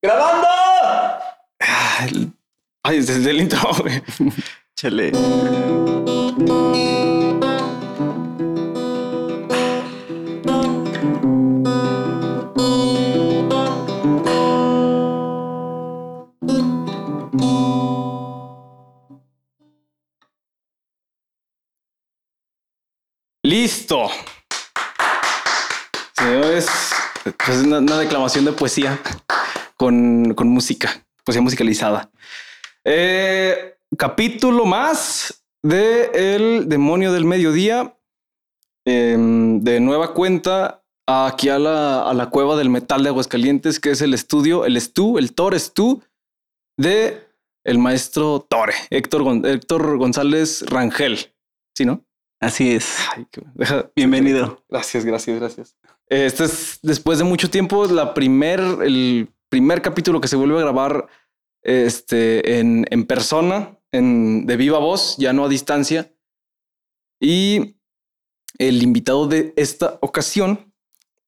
¡Grabando! Ay, desde el intro, güey. Chale. Listo. Señores, pues una, una declamación de poesía con, con música, poesía musicalizada. Eh, capítulo más de El demonio del mediodía. Em, de nueva cuenta, aquí a la, a la cueva del metal de Aguascalientes, que es el estudio, el Estú, el Tor Estú de el maestro Tore, Héctor, Gon- Héctor González Rangel. ¿Sí, no? Así es. Ay, qué- deja- Bienvenido. Gracias, gracias, gracias. Este es después de mucho tiempo la primer, el primer capítulo que se vuelve a grabar este, en, en persona, en, de viva voz, ya no a distancia. Y el invitado de esta ocasión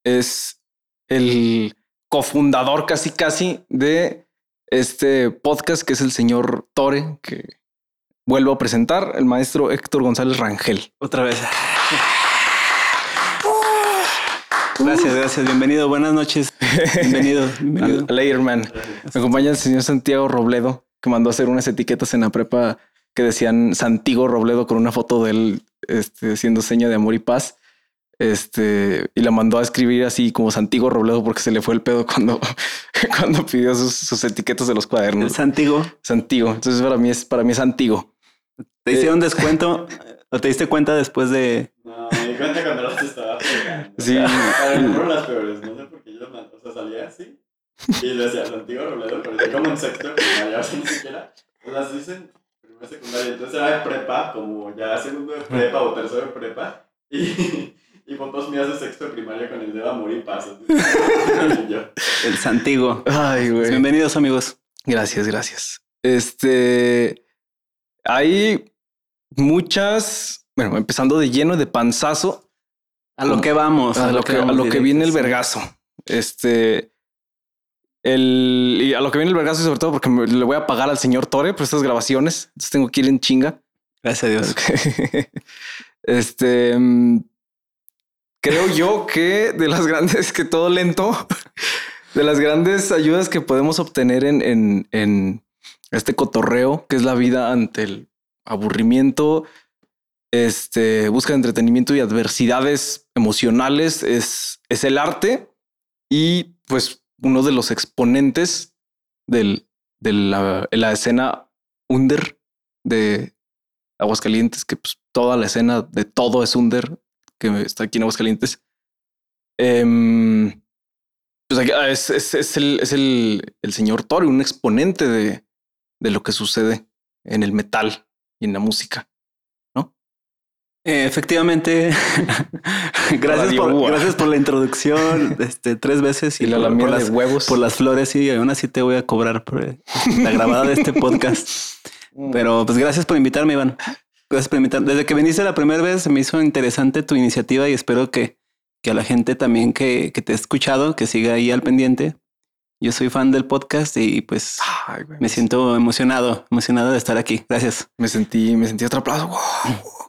es el cofundador casi casi de este podcast que es el señor Tore, que vuelvo a presentar, el maestro Héctor González Rangel. Otra vez. Gracias, gracias. Bienvenido. Buenas noches. Bienvenido. Bienvenido. Layerman. Me acompaña el señor Santiago Robledo, que mandó a hacer unas etiquetas en la prepa que decían Santiago Robledo con una foto de él este, siendo seña de amor y paz. Este, y la mandó a escribir así como Santiago Robledo porque se le fue el pedo cuando, cuando pidió sus, sus etiquetas de los cuadernos. Santigo. Santiago. Entonces para mí es, para mí es Santiago. ¿Te hicieron descuento o te diste cuenta después de No, me di cuenta Sí. Para mí fueron las peores, no sé por qué yo. O sea, salía así y le decía Santiago Robledo, pero yo como en sexto, primaria, o sea, ni siquiera. Pues las dicen primero secundaria, entonces era de prepa, como ya segundo de prepa o tercero de prepa. Y, y fotos mías de sexto de primaria con el de amor y paz. El Santigo? Ay, güey. Bienvenidos, amigos. Gracias, gracias. Este hay muchas, bueno, empezando de lleno de panzazo A lo que vamos. a lo que, a lo que viene el vergazo. Este el y a lo que viene el vergazo y sobre todo porque me- le voy a pagar al señor Tore por estas grabaciones. Entonces tengo que ir en chinga. Gracias a Dios. este mm, creo yo que de las grandes que todo lento, de las grandes ayudas que podemos obtener en, en, en este cotorreo, que es la vida ante el aburrimiento, este busca de entretenimiento y adversidades emocionales, es, es el arte y pues uno de los exponentes del, de la, la escena under de Aguascalientes, que pues toda la escena de todo es under, que está aquí en Aguascalientes. Em, pues ah, es, es- es el, es el, el señor Tore, un exponente de, de lo que sucede en el metal y en la música. Eh, efectivamente, gracias por, gracias por la introducción. Este, tres veces y, Y la por, por las, de huevos. por las flores y aún así te voy a cobrar por eh, la grabada de este podcast. Pero pues gracias por invitarme, Iván. Gracias por invitarme. Desde que viniste la primera vez me hizo interesante tu iniciativa y espero que, que a la gente también que, que te ha escuchado, que siga ahí al pendiente. Yo soy fan del podcast y pues Ay, me siento emocionado, emocionado de estar aquí. Gracias. me sentí, me sentí atrapado. Wow.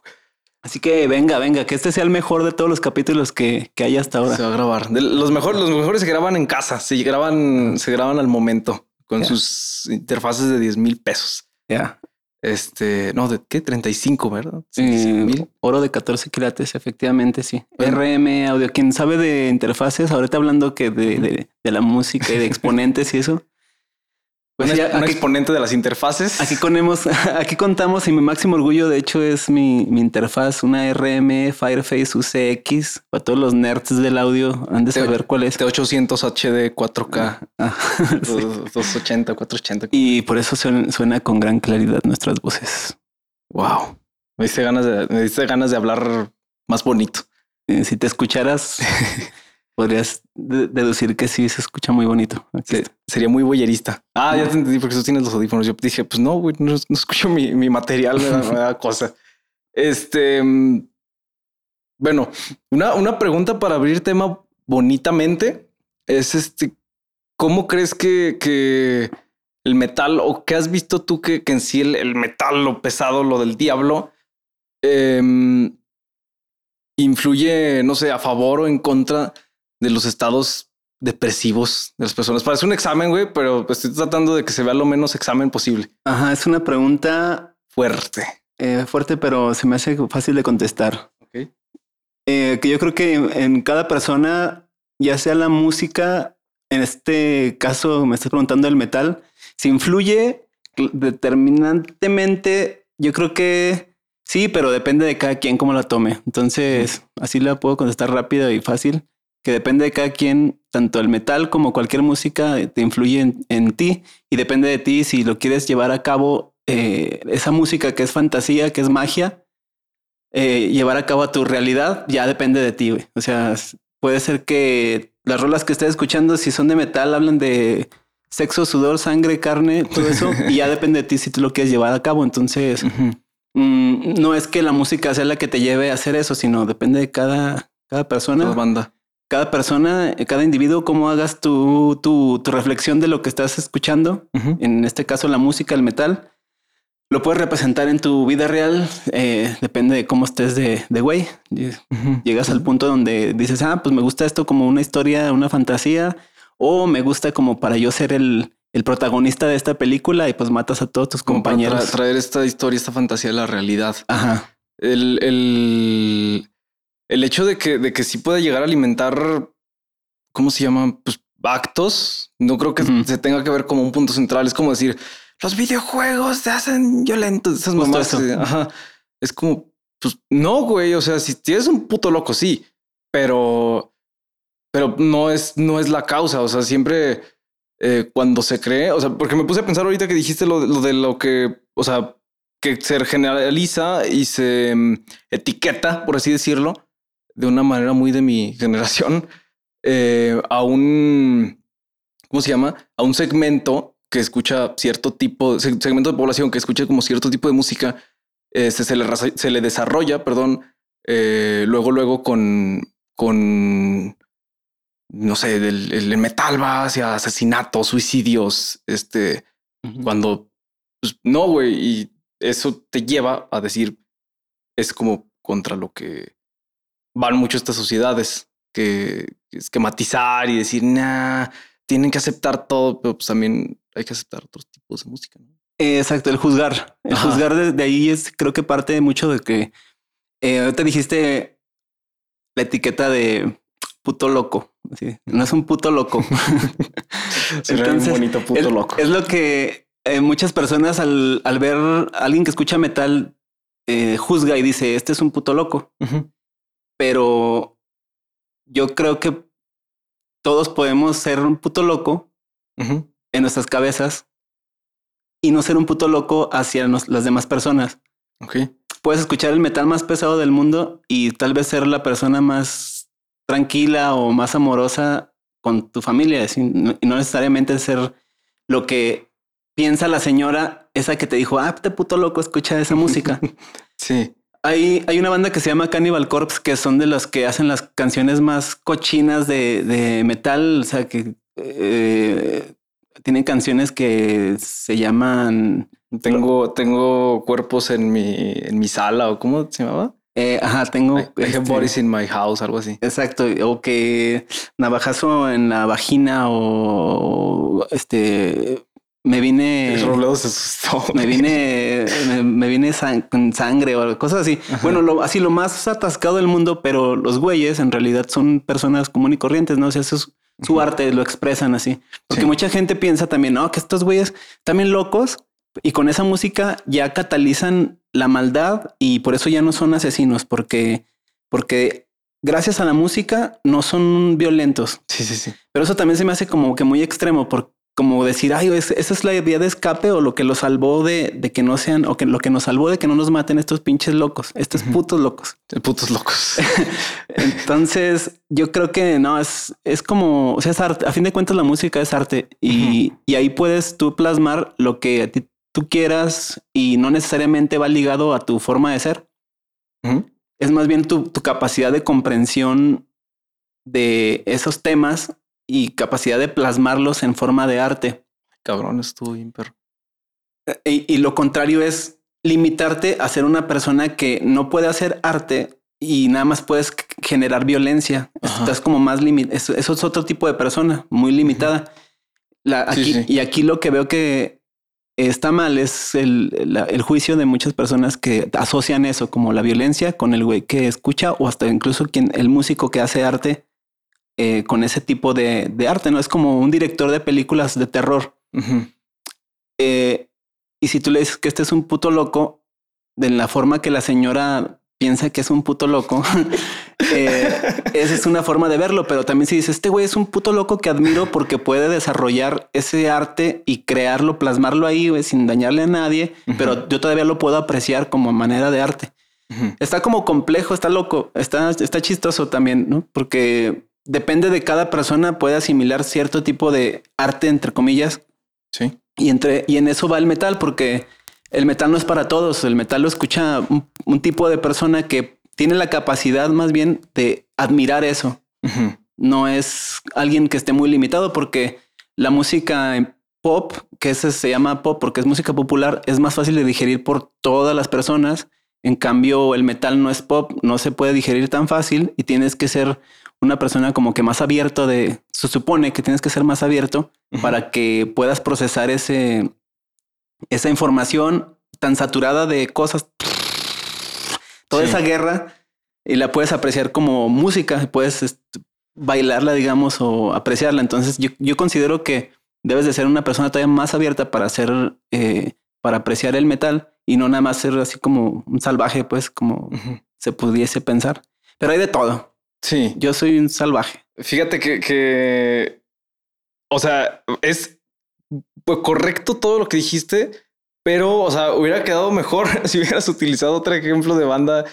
Así que venga, venga, que este sea el mejor de todos los capítulos que, que hay hasta ahora. Se va a grabar. De los mejores, los mejores se graban en casa, se graban, se graban al momento con sus interfaces de 10 mil pesos. Ya. Este, no, de qué 35, ¿verdad? Sí, Eh, mil. oro de 14 quilates, efectivamente, sí. RM, audio. Quien sabe de interfaces, ahorita hablando que de, de, de la música y de exponentes y eso. Pues un, ya, un aquí, exponente de las interfaces. aquí conemos- aquí contamos y mi máximo orgullo, de hecho, es mi, mi interfaz, una RM Fireface UCX. Para todos los nerds del audio, han de saber cuál es. T800 HD 4K, Ah, sí. 280, 480. Y por eso suena, suena con gran claridad nuestras voces. Wow. Me diste ganas de, me diste ganas de hablar más bonito. Eh, Si te escucharas, podrías de- deducir que sí se escucha muy bonito. Sería muy boyerista. Ah, ya te entendí porque tú tienes los audífonos. Yo dije, pues no, güey, no, no escucho mi, mi material, me da, me da cosa. Este, mm, bueno, una, una pregunta para abrir tema bonitamente es este, ¿cómo crees que, que el metal o qué has visto tú que, que en sí el, el, metal, lo pesado, lo del diablo, eh, influye, no sé, a favor o en contra de los estados depresivos de las personas? Parece un examen, güey, pero estoy tratando de que se vea lo menos examen posible. Ajá, es una pregunta fuerte. Eh, fuerte, pero se me hace fácil de contestar. Okay. Eh, que yo creo que en, en cada persona, ya sea la música, en este caso me estás preguntando el metal, si influye determinantemente, yo creo que sí, pero depende de cada quien cómo la tome. Entonces, así la puedo contestar rápido y fácil, que depende de cada quien, tanto el metal como cualquier música te influye en, en ti y depende de ti si lo quieres llevar a cabo, eh, esa música que es fantasía, que es magia, eh, llevar a cabo a tu realidad, ya depende de ti. Güey. O sea, puede ser que las rolas que estés escuchando, si son de metal, hablan de sexo, sudor, sangre, carne, todo eso, y ya depende de ti si tú lo quieres llevar a cabo. Entonces, uh -huh. mmm, no es que la música sea la que te lleve a hacer eso, sino depende de cada, cada persona. Cada banda. Cada persona, cada individuo, cómo hagas tu, tu, tu reflexión de lo que estás escuchando. Uh -huh. En este caso, la música, el metal. Lo puedes representar en tu vida real, eh, depende de cómo estés de, de güey. Uh -huh. Llegas al punto donde dices, ah, pues me gusta esto como una historia, una fantasía, o me gusta como para yo ser el, el protagonista de esta película y pues matas a todos tus como compañeros. Tra traer esta historia, esta fantasía a la realidad. Ajá. El, el, el hecho de que, de que sí pueda llegar a alimentar, ¿cómo se llama? Pues actos. No creo que uh -huh. se tenga que ver como un punto central. Es como decir, los videojuegos te hacen violentos. Esas mamás. Ajá. Es como, pues no, güey. O sea, si tienes un puto loco, sí, pero, pero no es, no es la causa. O sea, siempre eh, cuando se cree, o sea, porque me puse a pensar ahorita que dijiste lo, lo de lo que, o sea, que se generaliza y se um, etiqueta, por así decirlo, de una manera muy de mi generación, eh, a un, ¿cómo se llama? A un segmento que escucha cierto tipo, segmento de población que escucha como cierto tipo de música, este, se, le, se le desarrolla, perdón, eh, luego, luego con, con, no sé, el, el, metal va hacia asesinatos, suicidios, este, uh -huh. cuando, pues, no, güey, y eso te lleva a decir, es como contra lo que van mucho estas sociedades, que esquematizar y decir, nah, tienen que aceptar todo, pero pues también hay que aceptar otros tipos de música. ¿no? Exacto, el juzgar. El Ajá. juzgar de, de, ahí es, creo que parte mucho de que eh, te dijiste la etiqueta de puto loco. ¿sí? No es un puto loco. Entonces, un bonito puto es, loco. Es lo que eh, muchas personas al, al, ver a alguien que escucha metal eh, juzga y dice, este es un puto loco. Uh -huh. Pero yo creo que todos podemos ser un puto loco uh -huh. en nuestras cabezas y no ser un puto loco hacia nos, las demás personas. Okay. Puedes escuchar el metal más pesado del mundo y tal vez ser la persona más tranquila o más amorosa con tu familia y no necesariamente ser lo que piensa la señora esa que te dijo, ah, te puto loco, escucha esa música. sí. Hay, hay una banda que se llama Cannibal Corpse, que son de los que hacen las canciones más cochinas de, de metal, o sea, que eh, tienen canciones que se llaman... Tengo, tengo cuerpos en mi, en mi sala, o cómo se llamaba? Eh, ajá, tengo... I, I have este, bodies in my house, algo así. Exacto, o que navajazo en la vagina o este me vine. El Robledo se asustó. Me vine, me, me vine sang con sangre o cosas así. Ajá. Bueno, lo, así lo más atascado del mundo, pero los güeyes en realidad son personas comunes y corrientes, ¿no? O sea, eso es su Ajá. arte, lo expresan así. Porque sí. mucha gente piensa también, no, que estos güeyes también locos y con esa música ya catalizan la maldad y por eso ya no son asesinos, porque, porque gracias a la música no son violentos. Sí, sí, sí. Pero eso también se me hace como que muy extremo, porque como decir, ay, esa es la vía de escape o lo que lo salvó de, de, que no sean, o que lo que nos salvó de que no nos maten estos pinches locos, estos uh -huh. putos locos. Putos locos. Entonces, yo creo que no, es, es como, o sea, es arte. A fin de cuentas, la música es arte y, uh -huh. y ahí puedes tú plasmar lo que a ti tú quieras y no necesariamente va ligado a tu forma de ser. Uh -huh. Es más bien tu, tu capacidad de comprensión de esos temas y capacidad de plasmarlos en forma de arte. Cabrón, estuvo bien perro. Y, y lo contrario es limitarte a ser una persona que no puede hacer arte y nada más puedes generar violencia. Ajá. Estás como más limitado. Eso, eso es otro tipo de persona, muy limitada. La, Sí, aquí, sí. Y aquí lo que veo que está mal es el, la- el juicio de muchas personas que asocian eso como la violencia con el güey que escucha o hasta incluso quien el músico que hace arte eh, con ese tipo de, de arte. No es como un director de películas de terror. Ujú. Eh, y si tú le dices que este es un puto loco, de la forma que la señora piensa que es un puto loco, eh, esa es una forma de verlo. Pero también si dices, este güey es un puto loco que admiro porque puede desarrollar ese arte y crearlo, plasmarlo ahí sin dañarle a nadie, Ujú. pero yo todavía lo puedo apreciar como manera de arte. Está como complejo, está loco, está, está chistoso también, ¿no? Porque depende de cada persona, puede asimilar cierto tipo de arte, entre comillas, Sí. y, entre, y en eso va el metal, porque el metal no es para todos. El metal lo escucha un, un tipo de persona que tiene la capacidad más bien de admirar eso. No es alguien que esté muy limitado porque la música pop, que ese se llama pop porque es música popular, es más fácil de digerir por todas las personas. En cambio, el metal no es pop, no se puede digerir tan fácil y tienes que ser una persona como que más abierto de, se supone que tienes que ser más abierto para que puedas procesar ese, esa información tan saturada de cosas, toda Sí. esa guerra, y la puedes apreciar como música, puedes est- bailarla, digamos, o apreciarla. Entonces yo, yo considero que debes de ser una persona todavía más abierta para hacer, eh, para apreciar el metal y no nada más ser así como un salvaje, pues como se pudiese pensar. Pero hay de todo. Sí. Yo soy un salvaje. Fíjate que, que, o sea, es pues, correcto todo lo que dijiste, pero, o sea, hubiera quedado mejor si hubieras utilizado otro ejemplo de banda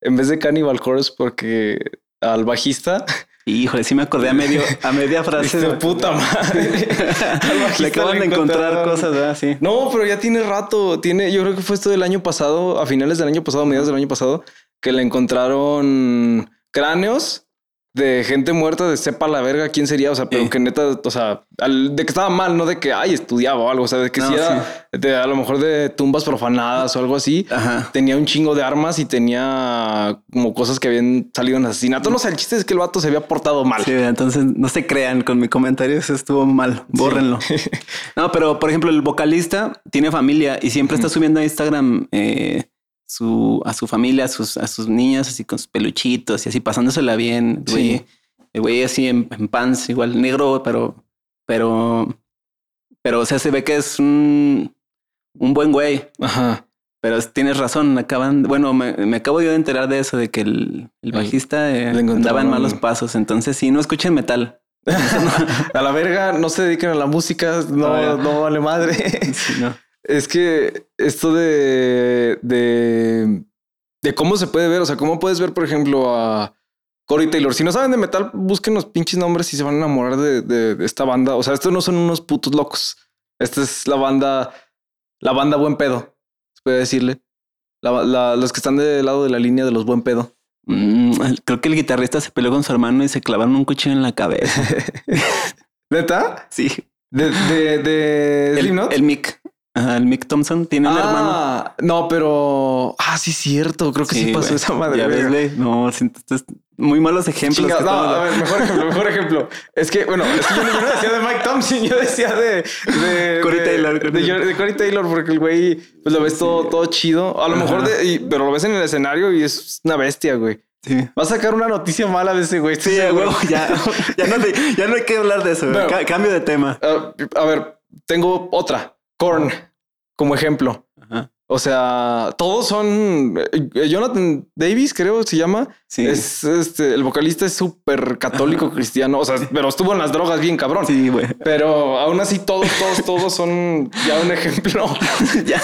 en vez de Cannibal Corpse, porque al bajista, Híjole, sí me acordé a medio, a media frase. de puta madre. Le acaban de encontrar cosas, ¿verdad? Sí. No, pero ya tiene rato. Tiene, yo creo que fue esto del año pasado, a finales del año pasado, mediados del año pasado, que le encontraron cráneos de gente muerta de sepa la verga quién sería. O sea, pero Sí. que neta, o sea, al- de que estaba mal, no de que ay estudiaba o algo. O sea, de que No, sí era de, a lo mejor de tumbas profanadas o algo así. Ajá. Tenía un chingo de armas y tenía como cosas que habían salido en asesinato. No sé, el chiste es que el vato se había portado mal. Sí, entonces no se crean con mi comentario, eso estuvo mal, bórrenlo. No, pero por ejemplo, el vocalista tiene familia y siempre está subiendo a Instagram eh, su, a su familia, a sus, a sus niñas, así con sus peluchitos y así pasándosela bien. Sí. Güey, el güey así en, en pants, igual negro, pero, pero, pero, o sea, se ve que es un, un buen güey. Ajá. Pero es- tienes razón, acaban, bueno, me, me acabo yo de enterar de eso, de que el, el bajista eh, andaba en malos pasos. Entonces, sí, no escuchen metal. a la verga, no se dediquen a la música, no, ya. no vale madre. Sí, no. Es que esto de, de, de cómo se puede ver, o sea, cómo puedes ver, por ejemplo, a Corey Taylor. Si no saben de metal, busquen los pinches nombres y se van a enamorar de, de- de esta banda. O sea, estos no son unos putos locos. Esta es la banda, la banda buen pedo, se puede decirle. La- la- los que están del lado de la línea de los buen pedo. Mm, creo que el guitarrista se peleó con su hermano y se clavaron un cuchillo en la cabeza. ¿Neta? Sí. De, de, de El, Slipknot? el Mick. Ajá, el Mick Thompson tiene un hermano. Ah, no, pero. Ah, sí, cierto. Creo que sí, pasó güey. esa madre. Ya ves, güey. No, entonces, muy malos ejemplos. Chinga, no, a ver, mejor ejemplo, mejor ejemplo. Es que, bueno, es que yo, no- yo no decía de Mike Thompson, yo decía de. de Corey de- Taylor, De, de Corey Taylor, porque el güey, pues lo ves todo, todo chido. A lo Ajá. mejor, de, y- pero lo ves en el escenario y es una bestia, güey. Sí. Va a sacar una noticia mala de ese güey. Sí, huevo, ya, ya, no, ya no hay que hablar de eso. güey. Bueno. Ca- cambio de tema. Ah, a ver, tengo otra. Korn, como ejemplo. Ajá. O sea, todos son. eh, Jonathan Davis, creo se llama. Sí. Es este, el vocalista es súper católico cristiano. O sea, pero estuvo en las drogas bien cabrón. Sí, güey. Pero aún así, todos, todos, todos son ya un ejemplo. ya,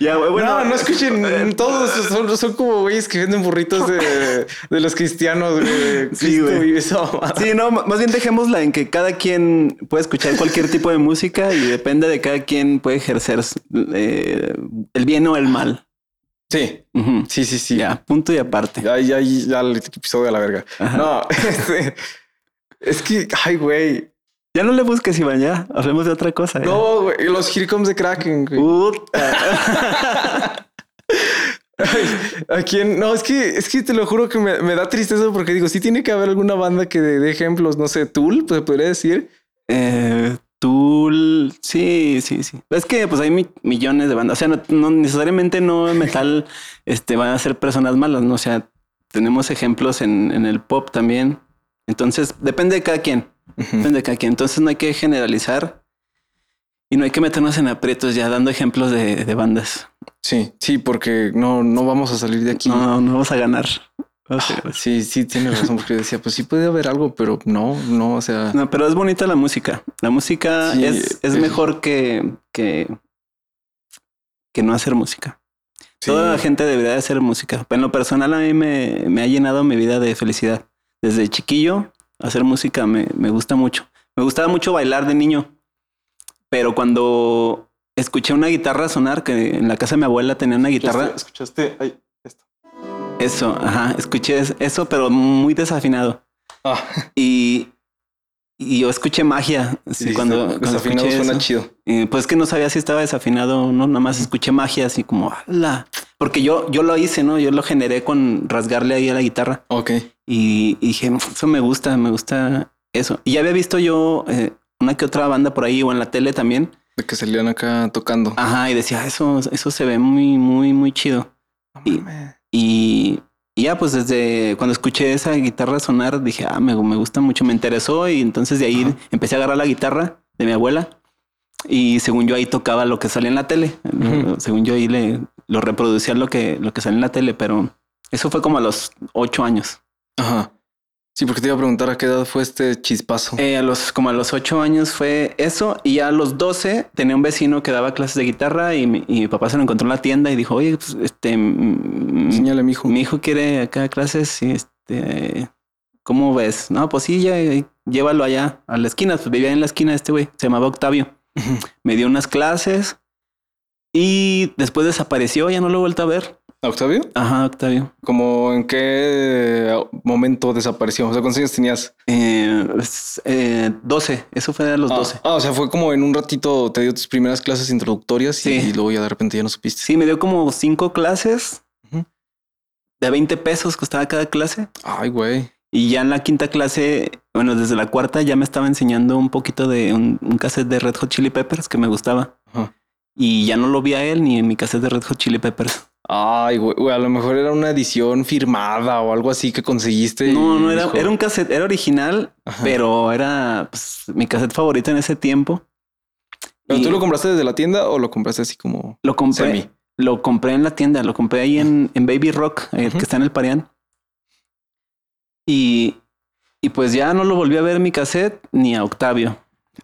ya, güey. Bueno, no, no escuchen. Todos son, son como güeyes que venden burritos de, de los cristianos. güey. Sí, güey. Sí, no, más bien dejémosla en que cada quien puede escuchar cualquier tipo de música y depende de cada quien puede ejercer eh, el bien o el mal. Sí, Ujú. sí, sí, sí. Ya, punto y aparte. Ya, ya, ya el episodio a la verga. Ajá. No, este, Es que, ay, güey. Ya no le busques, Iván, ya. Hablemos de otra cosa. ya. No, güey. Los Here Comes de Kraken, güey. Puta. ¿A quién? No, es que, es que te lo juro que me, me da tristeza porque digo, sí tiene que haber alguna banda que de ejemplos, no sé, Tool, pues podría decir. Eh, Tool, sí, sí, sí. Es que pues hay mi- millones de bandas. O sea, no, no necesariamente no metal este, van a ser personas malas, ¿no? O sea, tenemos ejemplos en, en el pop también. Entonces, depende de cada quien. Depende de cada quien. Entonces no hay que generalizar y no hay que meternos en aprietos ya dando ejemplos de, de bandas. Sí, sí, porque no, no vamos a salir de aquí. No, no vamos a ganar. Vamos a ganar. Sí, sí, tiene razón, porque decía, pues sí puede haber algo, pero no, no, o sea, No, pero es bonita la música. La música Sí, es, es eh. mejor que, que, que no hacer música. sí. Toda la gente debería de hacer música. En lo personal a mí me, me ha llenado mi vida de felicidad. Desde chiquillo, hacer música me, me gusta mucho. Me gustaba mucho bailar de niño. Pero cuando escuché una guitarra sonar, que en la casa de mi abuela tenía una guitarra, ¿Escuchaste? Ay. Eso, ajá, escuché es- eso, pero muy desafinado. Ah, Y, y yo escuché magia. sí, cuando, desafinado escuché suena eso. chido. Y, pues que no sabía si estaba desafinado o no, nada más escuché magia así como ¡Hala! Porque yo, yo lo hice, ¿no? Yo lo generé con rasgarle ahí a la guitarra Ok. y, y dije, eso me gusta, me gusta eso. Y ya había visto yo eh, una que otra banda por ahí o en la tele también. De que salían acá tocando. Ajá, y decía, eso, eso se ve muy, muy, muy chido. Y-. Y, y ya, pues desde cuando escuché esa guitarra sonar, dije, ah, me, me gusta mucho, me interesó. Y entonces de ahí Ajá. empecé a agarrar la guitarra de mi abuela. Y según yo ahí tocaba lo que salía en la tele. Según yo ahí le lo reproducía lo que, lo que salía en la tele, pero eso fue como a los ocho años. Ajá. Sí, porque te iba a preguntar a qué edad fue este chispazo. Eh, a los, como a los ocho años fue eso. Y ya a los doce tenía un vecino que daba clases de guitarra y mi, y mi papá se lo encontró en la tienda y dijo, oye, pues este, mm, Enséñale, mijo. mi hijo quiere acá clases y este, ¿cómo ves? No, pues sí, ya, llévalo allá a la esquina. Pues vivía en la esquina este güey, se llamaba Octavio. Me dio unas clases y después desapareció, ya no lo he vuelto a ver. ¿A Octavio? Ajá, Octavio. ¿Como en qué momento desapareció? O sea, ¿cuántos años tenías? Eh, es, eh, 12, eso fue a los Ah, 12. Ah, o sea, fue como en un ratito te dio tus primeras clases introductorias Sí. y luego ya de repente ya no supiste. Sí, me dio como cinco clases de 20 pesos costaba cada clase. Ay, güey. Y ya en la quinta clase, bueno, desde la cuarta ya me estaba enseñando un poquito de un, un cassette de Red Hot Chili Peppers que me gustaba. Y ya no lo vi a él ni en mi cassette de Red Hot Chili Peppers. Ay, güey, güey, a lo mejor era una edición firmada o algo así que conseguiste. No, no era, era un cassette, era original, Ajá. pero era pues, mi cassette favorito en ese tiempo. ¿Pero Y tú lo compraste desde la tienda o lo compraste así como lo compré, semi? lo compré en la tienda, lo compré ahí en, en Baby Rock, el Ujú. que está en el Parián. Y, y pues ya no lo volví a ver en mi cassette ni a Octavio.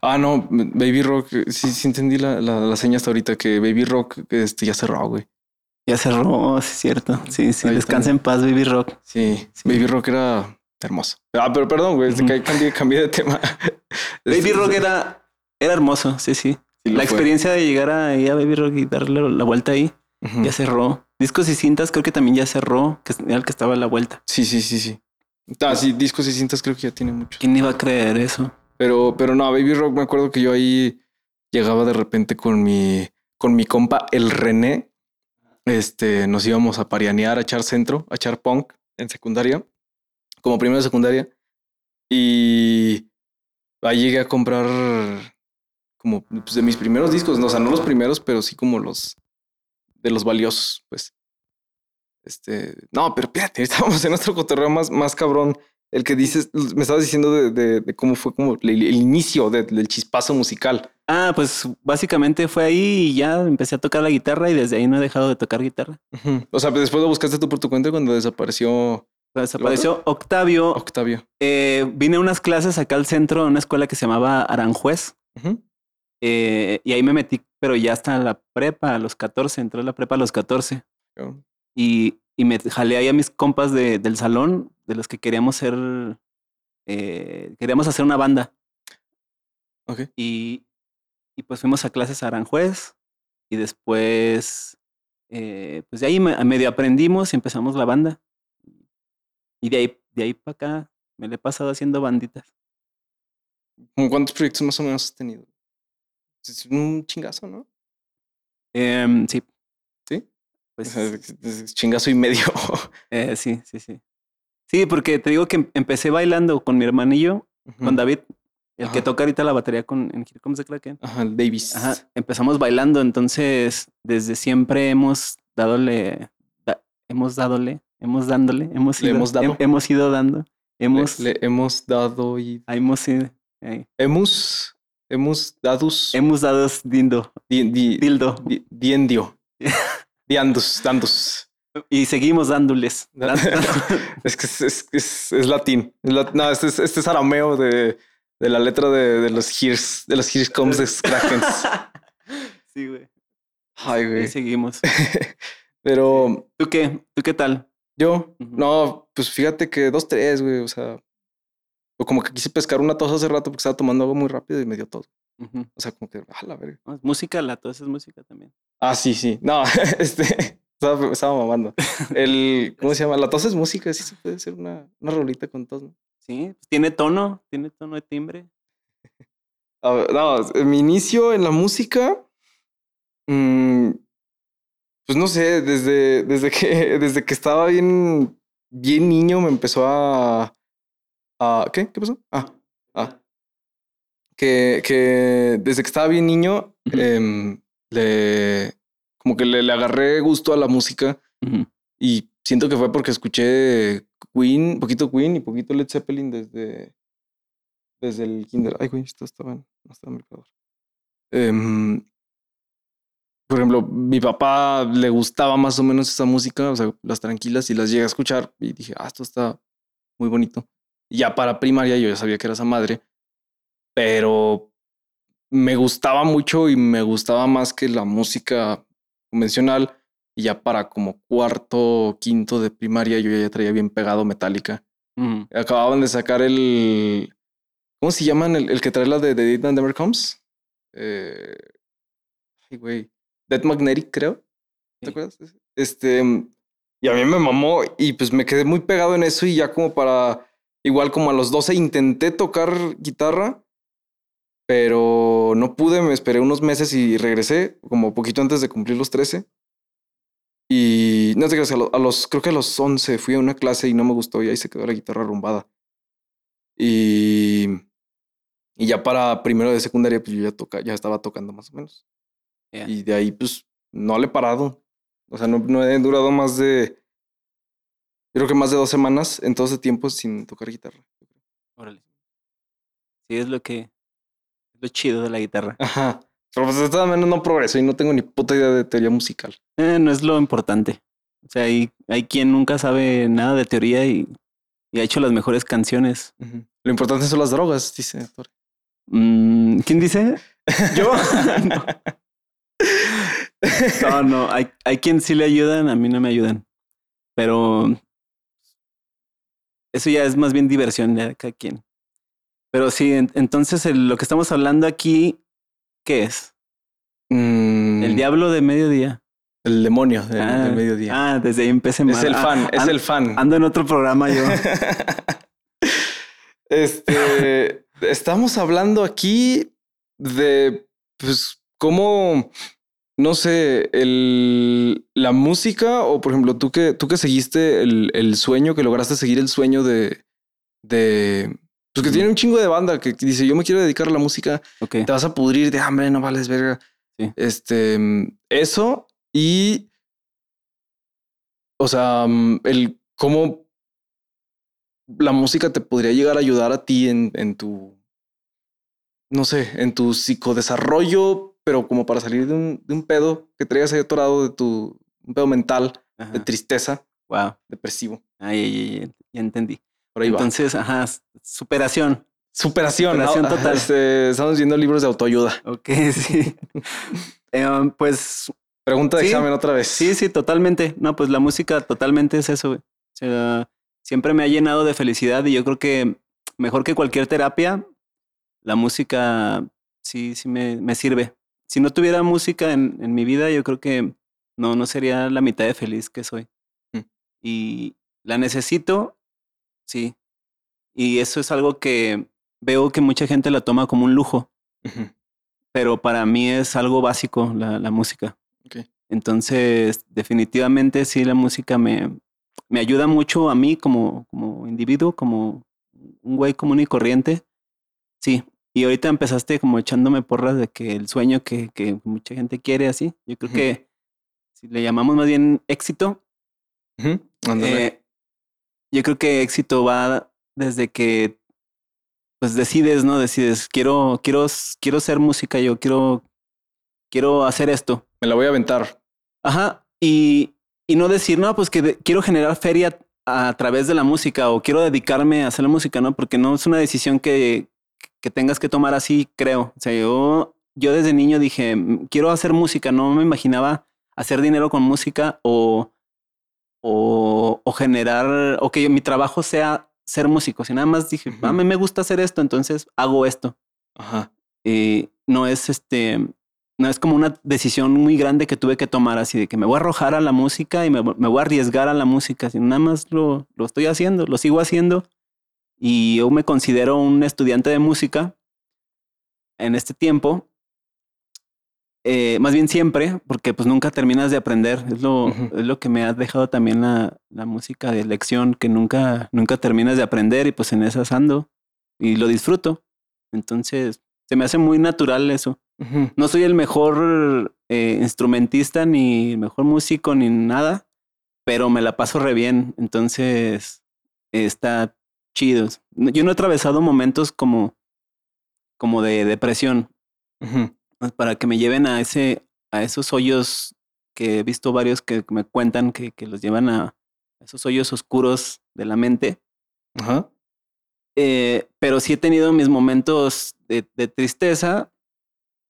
Ah, no, Baby Rock, eh, sí, sí entendí la, la, la seña hasta ahorita que Baby Rock este, ya cerró, güey. Ya cerró, sí es cierto. Sí, sí, Ahí descansa en paz, Baby Rock. Sí, Sí. Baby Rock era hermoso. Ah, pero perdón, güey, uh cambié, cambié de tema. Baby Rock era, era hermoso, sí, sí. La fue. experiencia de llegar ahí a Baby Rock y darle la vuelta ahí, ya cerró. Discos y cintas creo que también ya cerró, que era el que estaba a la vuelta. Sí, sí, sí, sí. Ah, sí, discos y cintas creo que ya tiene mucho. ¿Quién iba a creer eso? Pero, pero no, Baby Rock me acuerdo que yo ahí llegaba de repente con mi, con mi compa, el René. Este, nos íbamos a parianear, a echar centro, a echar punk en secundaria, como primero de secundaria. Y ahí llegué a comprar como pues, de mis primeros discos, no, o sea, no los primeros, pero sí como los de los valiosos, pues. Este, no, pero espérate, estábamos en nuestro cotorreo más, más cabrón. El que dices, me estabas diciendo de, de- cómo fue como el, inicio de- del chispazo musical. Ah, pues básicamente fue ahí y ya empecé a tocar la guitarra y desde ahí no he dejado de tocar guitarra. O sea, después lo buscaste tú por tu cuenta cuando desapareció Desapareció Octavio. Octavio. Eh, vine a unas clases acá al centro, a una escuela que se llamaba Aranjuez. Eh, y ahí me metí, pero ya hasta la prepa, a los 14, entré a la prepa a los 14. Y, y me jalé ahí a mis compas de- del salón, de los que queríamos ser, eh, queríamos hacer una banda. Ok. Y, y pues fuimos a clases a Aranjuez y después, eh, pues de ahí me- medio aprendimos y empezamos la banda. Y de ahí, de ahí para acá me le he pasado haciendo banditas. ¿Cómo ¿Cuántos proyectos más o menos has tenido? Es un chingazo, ¿no? Em, sí. ¿Sí? Pues sea, es- es chingazo y medio. eh, sí, sí, sí. Sí, porque te digo que em- empecé bailando con mi hermanillo, con David, el que Ajá. toca ahorita la batería con en Here Comes the Kraken. Ajá, el Davis. Ajá, empezamos bailando, entonces desde siempre hemos dadole, da- hemos dadole, hemos dándole, hemos ido, hemos dado. hem- hemos ido dando, hemos, Le, le hemos dado y ah, hemos ido, eh, hemos hemos dados hemos dado dindo, di, di, dildo di- diendio. Diandus, dandus. y seguimos dándoles. Es que es, es, es, es latín. No, este es, este es arameo de, de la letra de, de los Here's, de los Here's Comes the Krakens. sí, güey. Ay, Ahí güey. seguimos. Pero ¿Tú qué? ¿Tú qué tal? yo, no, pues fíjate que dos, tres, güey. O sea, o como que quise pescar una tos hace rato porque estaba tomando algo muy rápido y me dio todo. Ujú. O sea, como que, a la verga. No, es música, la tos es música también. Ah, sí, sí. No, este, estaba, estaba mamando. El, ¿cómo se llama? La tos es música, sí se puede hacer una, una rolita con tos, ¿no? Sí, pues, tiene tono, tiene tono de timbre. A ver, no, mi inicio en la música, mm, pues no sé, desde, desde, que, desde que estaba bien, bien niño me empezó a, a... ¿Qué? ¿Qué pasó? Ah, ah. Que, que desde que estaba bien niño, em, le, como que le, le agarré gusto a la música y siento que fue porque escuché Queen, poquito Queen y poquito Led Zeppelin desde, desde el kinder. Ay, güey, esto estaba no estaba en. Em, por ejemplo, mi papá le gustaba más o menos esa música, o sea, las tranquilas, y las llegué a escuchar y dije, ah, esto está muy bonito. Ya para primaria yo ya sabía que era esa madre, pero me gustaba mucho y me gustaba más que la música convencional. Y ya para como cuarto o quinto de primaria yo ya traía bien pegado Metallica. Acababan de sacar el... ¿Cómo se llaman? El, el que trae la de The Dead Never Comes. Eh, ay, güey. Dead Magnetic, creo. ¿Te Sí. acuerdas? de? Este... Y a mí me mamó y pues me quedé muy pegado en eso y ya como para... Igual como a los 12 intenté tocar guitarra, pero no pude, me esperé unos meses y regresé, como poquito antes de cumplir los 13. Y no te creas, a a los, creo que a los 11 fui a una clase y no me gustó y ahí se quedó la guitarra arrumbada. Y, y ya para primero de secundaria, pues yo ya, toca, ya estaba tocando más o menos. Y de ahí, pues no le he parado. O sea, no, no he durado más de, creo que más de dos semanas en todo ese tiempo sin tocar guitarra. Órale. Sí, es lo que. Es lo chido de la guitarra. Ajá. Pero pues de todas maneras no progreso y no tengo ni puta idea de teoría musical. Eh, no es lo importante. O sea, hay, hay quien nunca sabe nada de teoría y, y ha hecho las mejores canciones. Lo importante son las drogas, dice. Mm, ¿Quién dice? ¿Yo? no. No, no, hay, hay quien sí le ayudan, a mí no me ayudan. Pero eso ya es más bien diversión de cada quien. Pero sí, en- entonces el- lo que estamos hablando aquí, ¿qué es? Mm, El diablo de mediodía. El demonio del, Ah, del mediodía. Ah, desde ahí empecé mal. es el Ah, fan, es el fan. Ando en otro programa yo. este, estamos hablando aquí de, pues, cómo, no sé, el, la música o, por ejemplo, tú que, tú que seguiste el, el sueño, que lograste seguir el sueño de, de, pues que tiene un chingo de banda que dice, yo me quiero dedicar a la música, Ok. te vas a pudrir de hambre, no vales verga. Sí. Este, mm, eso y, o sea, mm, el cómo la música te podría llegar a ayudar a ti en, en tu, no sé, en tu psicodesarrollo, pero como para salir de un, de un pedo que traigas ahí atorado de tu, un pedo mental, de tristeza, Wow. depresivo. Ay, ay, ay, ay, ya entendí. Por ahí va. Entonces, ajá, superación. Superación. superación total. Este, estamos viendo libros de autoayuda. Ok, sí. Em, pues Pregunta de Sí. examen otra vez. sí, sí, totalmente. No, pues la música totalmente es eso. güey. O sea, siempre me ha llenado de felicidad y yo creo que mejor que cualquier terapia, la música sí, sí me, me sirve. Si no tuviera música en, en mi vida, yo creo que no, no sería la mitad de feliz que soy. Mm. Y la necesito, sí. Y eso es algo que veo que mucha gente la toma como un lujo, pero para mí es algo básico la, la música. Ok. Entonces, definitivamente sí, la música me, me ayuda mucho a mí como, como individuo, como un güey común y corriente. Sí. Y ahorita empezaste como echándome porras de que el sueño que, que mucha gente quiere así. Yo creo que si le llamamos más bien éxito, eh, yo creo que éxito va desde que pues decides, ¿no? Decides, quiero, quiero, quiero ser música, yo quiero, quiero hacer esto. Me la voy a aventar. Ajá. Y, y no decir, no, pues que de- quiero generar feria a través de la música o quiero dedicarme a hacer la música, ¿no? Porque no es una decisión que, que tengas que tomar así, creo. O sea, yo, yo desde niño dije, "Mm, quiero hacer música, no me imaginaba hacer dinero con música o, o, o generar, o que mi trabajo sea ser músico. Si nada más dije, a mí me gusta hacer esto, entonces hago esto. Ajá. Eh, no es este, no es como una decisión muy grande que tuve que tomar así de que me voy a arrojar a la música y me, me voy a arriesgar a la música, sino nada más lo, lo estoy haciendo, lo sigo haciendo y yo me considero un estudiante de música en este tiempo, eh, más bien siempre, porque pues nunca terminas de aprender, es lo, es lo que me ha dejado también la, la música de lección, que nunca, nunca terminas de aprender y pues en esas ando y lo disfruto. Entonces, se me hace muy natural eso. No soy el mejor eh, instrumentista, ni el mejor músico, ni nada, pero me la paso re bien. Entonces, eh, está chido. Yo no he atravesado momentos como, como de depresión, para que me lleven a ese, a esos hoyos que he visto varios que me cuentan que, que los llevan a esos hoyos oscuros de la mente. Ajá. Eh, pero sí he tenido mis momentos de, de tristeza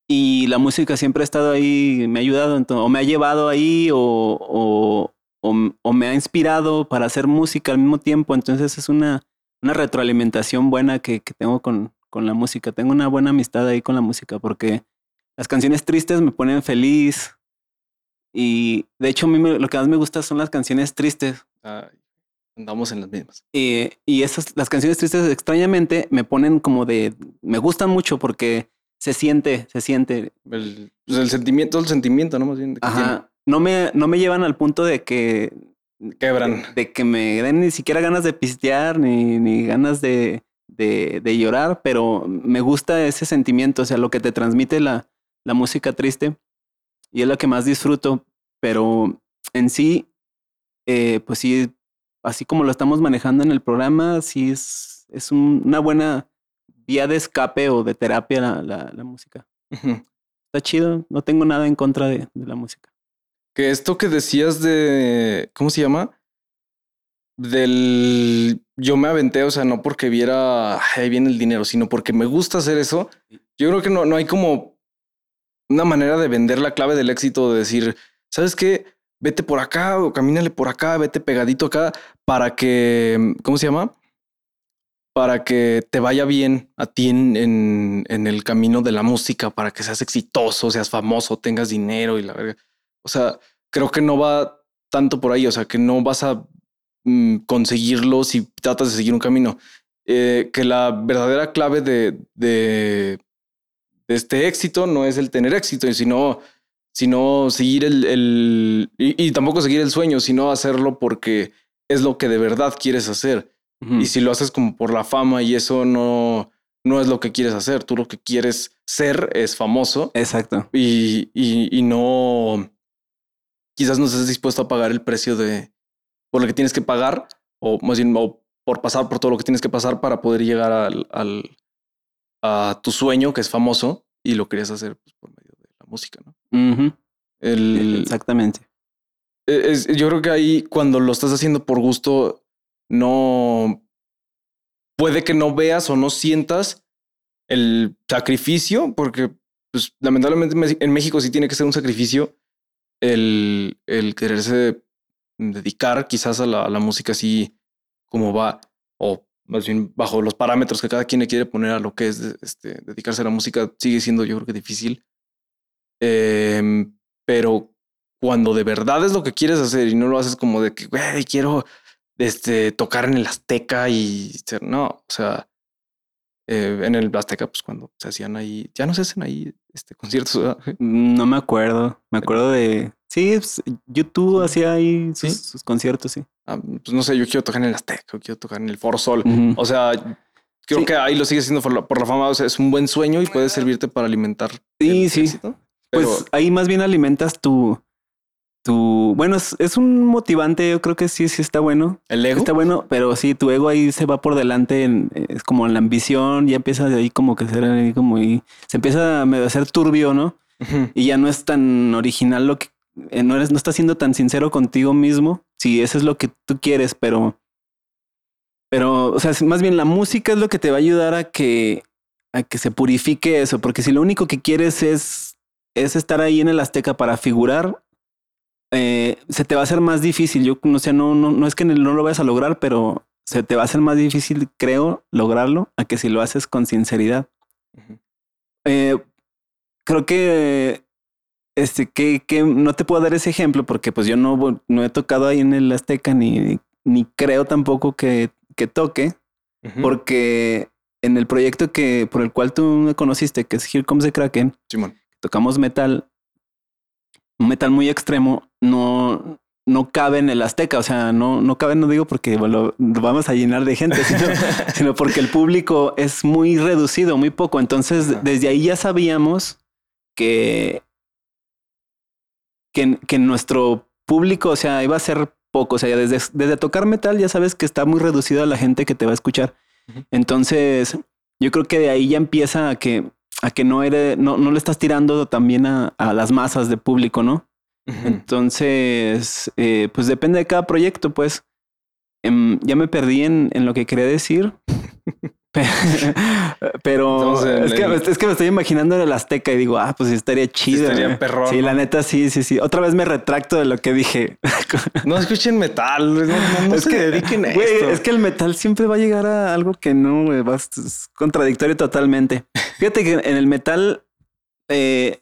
y la música siempre ha estado ahí, me ha ayudado, o me ha llevado ahí, o, o, o m- o me ha inspirado para hacer música al mismo tiempo. Entonces es una, una retroalimentación buena que, que tengo con, con la música. Tengo una buena amistad ahí con la música porque las canciones tristes me ponen feliz. Y de hecho, a mí me- lo que más me gusta son las canciones tristes. Ay, andamos en las mismas. Eh, y esas, las canciones tristes, extrañamente, me ponen como de. Me gustan mucho porque se siente, se siente. El, pues el sentimiento, el sentimiento, ¿no? Más bien. Ajá. No me, no me llevan al punto de que. Quebran. De que me den ni siquiera ganas de pistear, ni, ni ganas de, de, de llorar, pero me gusta ese sentimiento, o sea, lo que te transmite la, la música triste. Y es lo que más disfruto. Pero en sí, eh, pues sí, así como lo estamos manejando en el programa, sí es, es un- una buena vía de escape o de terapia la, la, la música. Está chido, no tengo nada en contra de, de la música. Que esto que decías de. ¿Cómo se llama? Del. Yo me aventé, o sea, no porque viera "Ay, ahí viene el dinero, sino porque me gusta hacer eso. Yo creo que no, no hay como una manera de vender la clave del éxito, de decir, ¿sabes qué? Vete por acá o camínale por acá, vete pegadito acá para que. ¿Cómo se llama? Para que te vaya bien a ti en, en, el camino de la música, para que seas exitoso, seas famoso, tengas dinero y la verga. O sea, creo que no va tanto por ahí. O sea, que no vas a mm, conseguirlo si tratas de seguir un camino. Eh, que la verdadera clave de, de este éxito no es el tener éxito, sino, sino seguir el, el y, y tampoco seguir el sueño, sino hacerlo porque es lo que de verdad quieres hacer. Y si lo haces como por la fama y eso no, no es lo que quieres hacer, tú lo que quieres ser es famoso Exacto. y, y, y no, quizás no estés dispuesto a pagar el precio de por lo que tienes que pagar o más bien o por pasar por todo lo que tienes que pasar para poder llegar al, al- a tu sueño que es famoso y lo querías hacer pues, por medio de la música, ¿no? El, Exactamente. e, es- yo creo que ahí cuando lo estás haciendo por gusto, no puede que no veas o no sientas el sacrificio, porque pues, lamentablemente en México sí tiene que ser un sacrificio el, el quererse dedicar quizás a la, a la música así como va, o más bien bajo los parámetros que cada quien le quiere poner a lo que es este, dedicarse a la música, sigue siendo yo creo que difícil. Em, pero cuando de verdad es lo que quieres hacer y no lo haces como de que, quiero este, tocar en el Azteca y ser, no, o sea, eh, en el Azteca, pues cuando se hacían ahí, ya no se hacen ahí este conciertos. ¿verdad? No me acuerdo. Me acuerdo de. Sí, pues, YouTube hacía ahí sus, ¿Sí? sus conciertos, sí. Ah, pues no sé, yo quiero tocar en el Azteca, yo quiero tocar en el Foro Sol. O sea, creo Sí. que ahí lo sigue haciendo por la, por la fama. O sea, es un buen sueño y puede servirte para alimentar. Sí, el sí. éxito. Pero Pues ahí más bien alimentas tu. Tu bueno, es, es un motivante. Yo creo que sí, sí está bueno. el ego. Está bueno, pero sí, tu ego ahí se va por delante. en- es como la ambición. Ya empieza de ahí como que ser ahí como. Y se empieza a medio a ser turbio, ¿no? Y ya no es tan original lo que eh, no eres, no estás siendo tan sincero contigo mismo. Si eso es lo que tú quieres, pero, pero, o sea, más bien la música es lo que te va a ayudar a que, a que se purifique eso, porque si lo único que quieres es, es estar ahí en el Azteca para figurar, eh, se te va a hacer más difícil. Yo no sé, no, no, no es que no lo vayas a lograr, pero se te va a hacer más difícil, creo, lograrlo a que si lo haces con sinceridad. Eh, creo que este que, que no te puedo dar ese ejemplo porque pues yo no, no he tocado ahí en el Azteca ni, ni creo tampoco que, que toque porque en el proyecto que por el cual tú me conociste que es Here Comes the Kraken Simón. tocamos metal un metal muy extremo no no cabe en el Azteca o sea no no cabe no digo porque lo, lo vamos a llenar de gente sino, sino porque el público es muy reducido muy poco entonces Ajá. desde ahí ya sabíamos que que, que nuestro público, o sea, iba a ser poco. O sea, desde, desde tocar metal ya sabes que está muy reducido a la gente que te va a escuchar. Entonces, yo creo que de ahí ya empieza a que, a que no, eres, no, no le estás tirando también a, a las masas de público, ¿no? Entonces, eh, pues depende de cada proyecto, pues. Em, ya me perdí en, en lo que quería decir. Pe- Pero es que, el- es que me estoy imaginando en el Azteca y digo, ah, pues estaría chido. estaría perrón, Sí, la neta, sí, sí, sí. Otra vez me retracto de lo que dije. No escuchen metal, no, no, no es se que, dediquen a güey, esto. es que el metal siempre va a llegar a algo que no, va- es contradictorio totalmente. Fíjate que en el metal eh,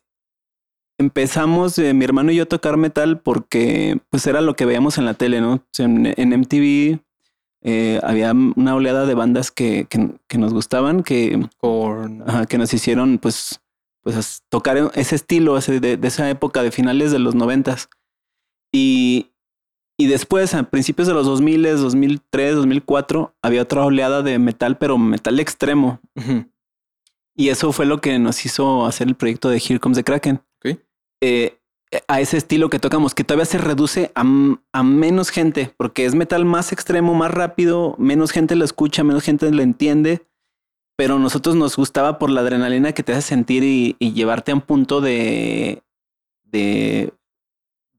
empezamos eh, mi hermano y yo a tocar metal porque pues era lo que veíamos en la tele, ¿no? O sea, en, en MTV eh, había una oleada de bandas que, que, que nos gustaban, que, ajá, que nos hicieron pues, pues tocar ese estilo ese de, de esa época de finales de los noventas. Y, y después, a principios de los 2000, 2003, 2004, había otra oleada de metal, pero metal extremo. Ujú. Y eso fue lo que nos hizo hacer el proyecto de Here Comes the Kraken. Eh, a ese estilo que tocamos, que todavía se reduce a, menos gente, porque es metal más extremo, más rápido, menos gente lo escucha, menos gente lo entiende. Pero a nosotros nos gustaba por la adrenalina que te hace sentir y, y llevarte a un punto de, de,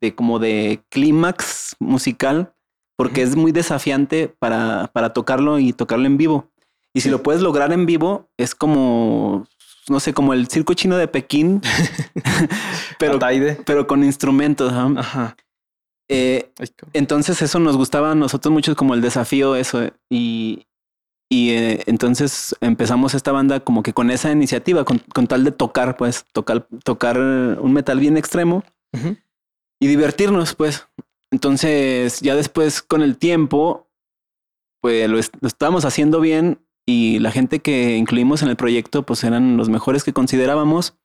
de como de clímax musical, porque es muy desafiante para, para tocarlo y tocarlo en vivo. Y si lo puedes lograr en vivo, es como, no sé, como el circo chino de Pekín, pero, con instrumentos. ¿no? Ajá. Eh, entonces eso nos gustaba a nosotros mucho como el desafío, eso. eh, Y, y eh, entonces empezamos esta banda como que con esa iniciativa, con, con tal de tocar, pues, tocar, tocar un metal bien extremo y divertirnos, pues. Entonces, ya después, con el tiempo, pues lo, est- lo estábamos haciendo bien y la gente que incluimos en el proyecto, pues eran los mejores que considerábamos.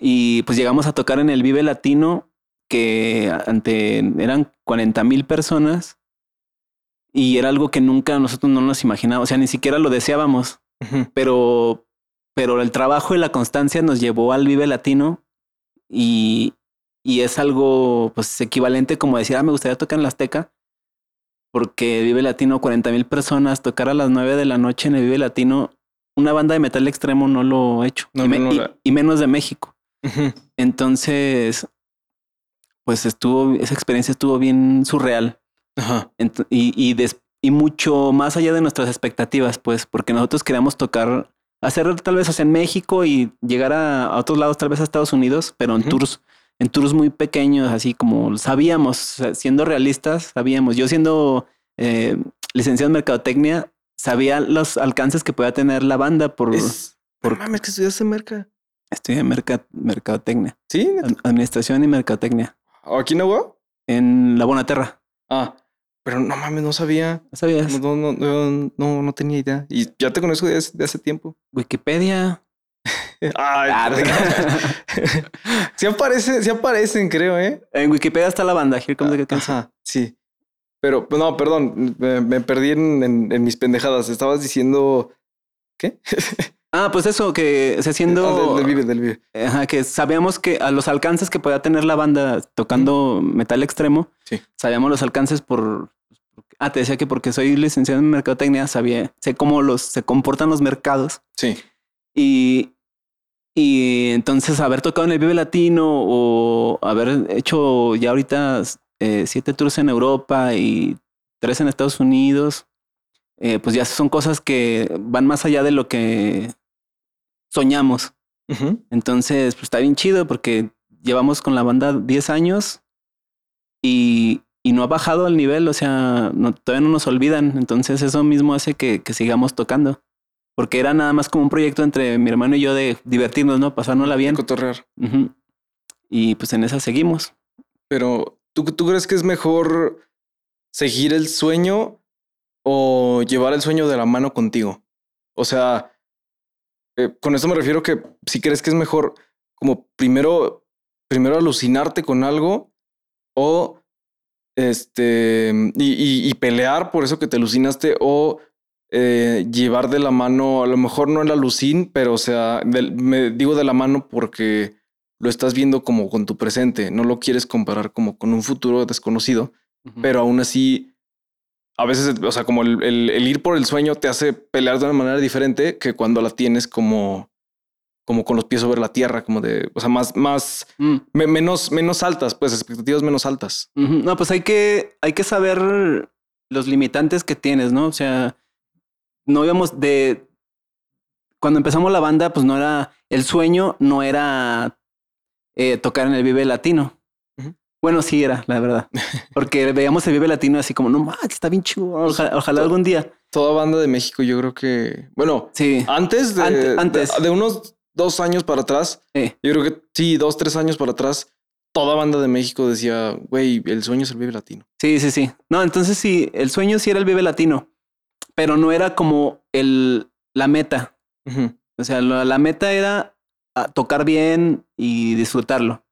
Y pues llegamos a tocar en el Vive Latino, que ante eran 40 mil personas. Y era algo que nunca nosotros no nos imaginábamos, o sea, ni siquiera lo deseábamos. Pero, pero el trabajo y la constancia nos llevó al Vive Latino y, y es algo pues equivalente como decir, ah, me gustaría tocar en la Azteca, porque Vive Latino, 40 mil personas, tocar a las 9 de la noche en el Vive Latino, una banda de metal extremo no lo he hecho, No, y, me- no lo y- ha- y menos de México. Entonces, pues estuvo, esa experiencia estuvo bien surreal. Ajá. Ent- y, y, des- y mucho más allá de nuestras expectativas, pues, porque nosotros queríamos tocar, hacer tal vez en México y llegar a, a otros lados, tal vez a Estados Unidos, pero en tours, en tours muy pequeños, así como sabíamos, siendo realistas, sabíamos. Yo siendo eh, licenciado en mercadotecnia, sabía los alcances que podía tener la banda por Es... por- Por mames, que estudiaste merca. estudié merca- mercadotecnia, Sí. ad- administración y mercadotecnia ¿O aquí no, güey? en la Bonaterra. Ah. Pero no mames, no sabía. ¿No sabías? No, no, no, no, no tenía idea. Y ya te conozco de hace, de hace tiempo. Wikipedia. Ay, Ah, sí aparece, sí aparecen, creo, ¿eh? en Wikipedia está la banda. Here comes the canción. Ajá, sí. Pero, no, perdón, me, me perdí en, en- en mis pendejadas. Estabas diciendo. ¿Qué? Ah, pues eso, que se haciendo. Ah, del, del Vive, del Vive. Ajá, que sabíamos que a los alcances que podía tener la banda tocando metal extremo, Sí. sabíamos los alcances por... Ah, te decía que porque soy licenciado en mercadotecnia, sabía, sé cómo los, se comportan los mercados Sí. y, y entonces haber tocado en el Vive Latino o haber hecho ya ahorita eh, siete tours en Europa y tres en Estados Unidos, eh, pues ya son cosas que van más allá de lo que soñamos. Entonces, pues está bien chido porque llevamos con la banda 10 años y, y no ha bajado el nivel, o sea, no- todavía no nos olvidan. Entonces, eso mismo hace que, que sigamos tocando. Porque era nada más como un proyecto entre mi hermano y yo de divertirnos, ¿no? Pasárnosla bien. Cotorrear. Y pues en esa seguimos. Pero, ¿tú, ¿tú crees que es mejor seguir el sueño o llevar el sueño de la mano contigo? O sea, eh, con esto me refiero que si crees que es mejor como primero, primero alucinarte con algo o este y, y- y pelear por eso que te alucinaste o eh, llevar de la mano, a lo mejor no el alucin, pero o sea, del- me digo de la mano porque lo estás viendo como con tu presente, no lo quieres comparar como con un futuro desconocido, pero aún así, a veces, o sea, como el, el- el ir por el sueño te hace pelear de una manera diferente que cuando la tienes como, como con los pies sobre la tierra, como de, o sea, más, más, Mm. me- menos, menos altas, pues expectativas menos altas. No, pues hay que, hay que saber los limitantes que tienes, ¿no? O sea, no íbamos de... Cuando empezamos la banda, pues no era... El sueño no era eh, tocar en el Vive Latino. Bueno, sí era, la verdad. Porque veíamos el Vive Latino así como, no, está bien chido. Ojalá, ojalá algún día. Toda banda de México, yo creo que, bueno, Sí. antes de, Ante- antes. de, de unos dos años para atrás, yo creo que sí, dos, tres años para atrás, toda banda de México decía, güey, el sueño es el Vive Latino. Sí, sí, sí. No, entonces sí, el sueño sí era el Vive Latino, pero no era como el, la meta. O sea, la, la meta era ah, tocar bien y disfrutarlo.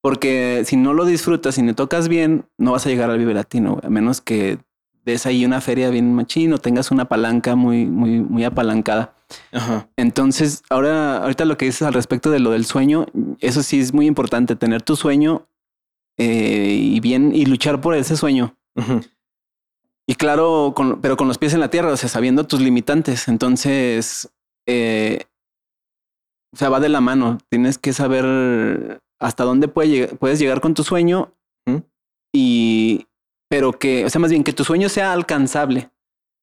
Porque si no lo disfrutas y no tocas bien, no vas a llegar al Vive Latino, a menos que des ahí una feria bien machín o tengas una palanca muy, muy, muy apalancada. Ajá. Entonces, ahora, ahorita lo que dices al respecto de lo del sueño, eso sí es muy importante, tener tu sueño eh, y bien y luchar por ese sueño. Y claro, con- pero con los pies en la tierra, o sea, sabiendo tus limitantes. Entonces, eh, o sea, va de la mano. Tienes que saber hasta dónde puede lleg- puedes llegar con tu sueño y, pero que, o sea, más bien que tu sueño sea alcanzable,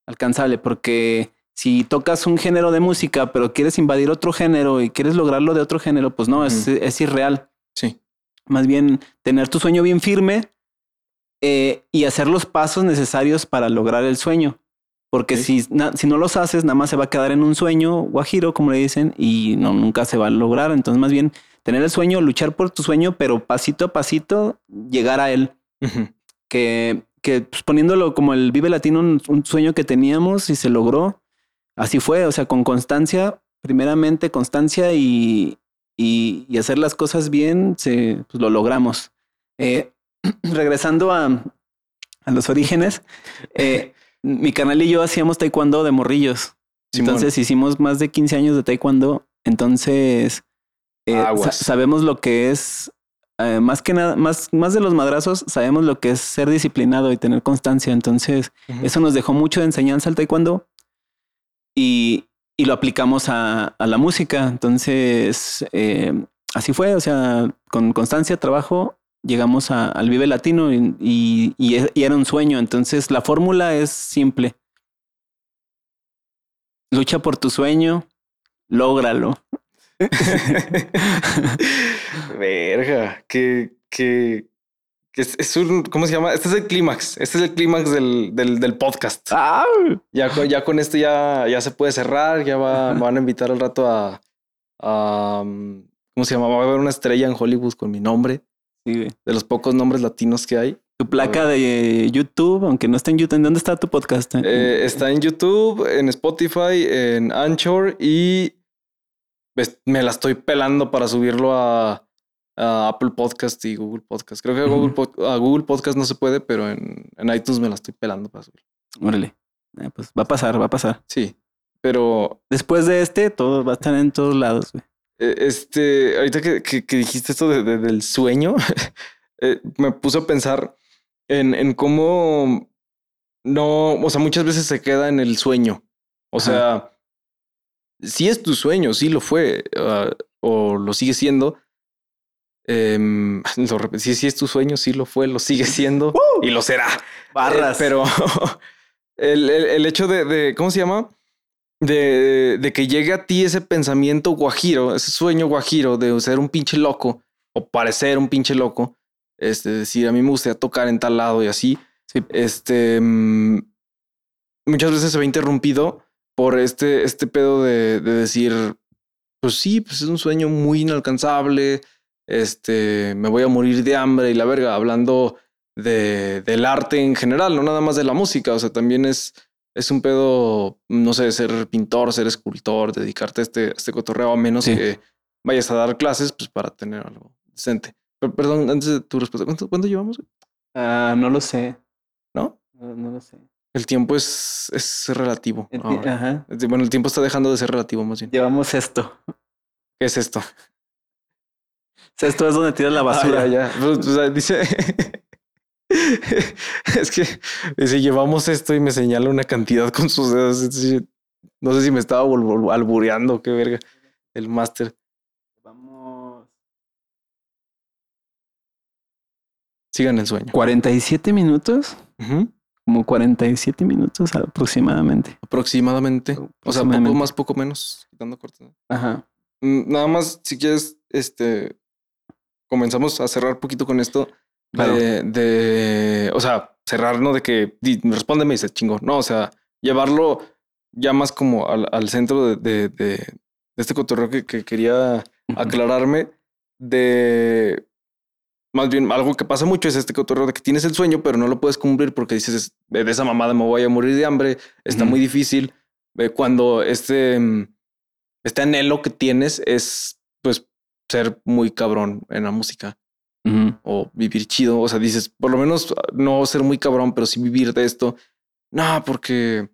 alcanzable, porque si tocas un género de música, pero quieres invadir otro género y quieres lograrlo de otro género, pues no, es, es irreal Sí. más bien tener tu sueño bien firme eh, y hacer los pasos necesarios para lograr el sueño. Porque si, na- si no los haces, nada más se va a quedar en un sueño guajiro, como le dicen, y no, nunca se va a lograr. Entonces, más bien tener el sueño, luchar por tu sueño, pero pasito a pasito llegar a él. Que, que pues, poniéndolo como el Vive Latino, un, un sueño que teníamos y se logró. Así fue, o sea, con constancia, primeramente constancia y, y, y hacer las cosas bien, se, pues, lo logramos. Eh, regresando a, a los orígenes, eh, mi canal y yo hacíamos taekwondo de morrillos. Simón. Entonces hicimos más de 15 años de taekwondo. Entonces eh, sa- sabemos lo que es, eh, más que nada, más, más de los madrazos, sabemos lo que es ser disciplinado y tener constancia. Entonces eso nos dejó mucho de enseñanza al taekwondo y, y lo aplicamos a, a la música. Entonces, eh, así fue, o sea, con constancia, trabajo, llegamos a- al Vive Latino y, y- y e- y era un sueño. Entonces, la fórmula es simple. Lucha por tu sueño, lógralo. Verga, que, que, que es, es un, ¿cómo se llama? Este es el clímax. Este es el clímax del, del, del podcast. ¡Ah! Ya, con- ya con esto ya, ya se puede cerrar. Ya va, me van a invitar al rato a, a, um, ¿cómo se llama? Va a haber una estrella en Hollywood con mi nombre, Sí, güey. de los pocos nombres latinos que hay. Tu placa de YouTube, aunque no está en YouTube, ¿en dónde está tu podcast? Eh, está en YouTube, en Spotify, en Anchor y ves- me la estoy pelando para subirlo a, a Apple Podcast y Google Podcast. Creo que a Google, a Podcast no se puede, pero en, en iTunes me la estoy pelando para subirlo. Órale. Eh, pues va a pasar, va a pasar. Sí, pero Después de este, todo va a estar en todos lados, güey. Eh, Este, ahorita que, que- que dijiste esto de- de- del sueño, eh, me puse a pensar en, en cómo no, o sea, muchas veces se queda en el sueño. O Ajá. sea, sí es tu sueño, sí lo fue, ah, o lo sigue siendo. Em, lo sí, sí es tu sueño, sí lo fue, lo sigue siendo y lo será. Barras. Eh, pero el, el- el hecho de, de- ¿cómo se llama? De, de que llegue a ti ese pensamiento guajiro, ese sueño guajiro de ser un pinche loco o parecer un pinche loco, este, decir, a mí me gustaría tocar en tal lado y así, Sí. este, mm, muchas veces se ve interrumpido por este, este pedo de, de decir, pues sí, pues es un sueño muy inalcanzable, este, me voy a morir de hambre y la verga, hablando de, del arte en general, no nada más de la música, o sea, también es, es un pedo, no sé, ser pintor, ser escultor, dedicarte a este, a este cotorreo, a menos Sí. que vayas a dar clases, pues para tener algo decente. Pero, perdón, antes de tu respuesta, ¿cuánto, cuánto llevamos? Ah, no lo sé. ¿No? No, no lo sé. El tiempo es, es relativo. El. Ajá. Bueno, el tiempo está dejando de ser relativo, más bien. Llevamos esto. ¿Qué es esto? Esto es donde tiras la basura. Ah, ya, ya. Pues, o sea, dice. es que dice, llevamos esto y me señala una cantidad con sus dedos. No sé si me estaba albureando, qué verga. El máster. Vamos. Sigan el sueño. 47 minutos. Ujú. Como 47 minutos aproximadamente. Aproximadamente. O sea, poco más, poco menos. Quitando cortes. Ajá. Mm, Nada más, si quieres, este. Comenzamos a cerrar un poquito con esto. Claro. De, de- o sea, cerrar, no de que di- respóndeme y se chingó. No, o sea, llevarlo ya más como al, al centro de, de- de- este cotorreo que, que quería aclararme. De más bien algo que pasa mucho es este cotorreo de que tienes el sueño, pero no lo puedes cumplir porque dices de esa mamada me voy a morir de hambre. Está muy difícil. Eh, Cuando este, mm, este anhelo que tienes es pues ser muy cabrón en la música O vivir chido. O sea, dices, por lo menos ah, no ser muy cabrón, pero sí vivir de esto. No, porque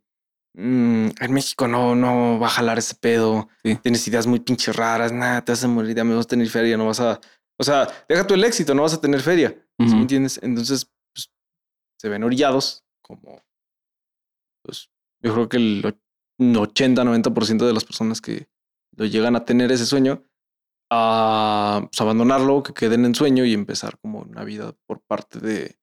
mm, en México no, no va a jalar ese pedo. Sí. Tienes ideas muy pinches raras. Nada, te vas a morir, ya me vas a tener feria, no vas a. O sea, deja tú el éxito, no vas a tener feria. ¿Sí Ujú. me entiendes? Entonces, pues, se ven orillados como. Pues yo creo que el och- 80-90% de las personas que lo llegan a tener ese sueño a pues, abandonarlo, que queden en sueño y empezar como una vida por parte de.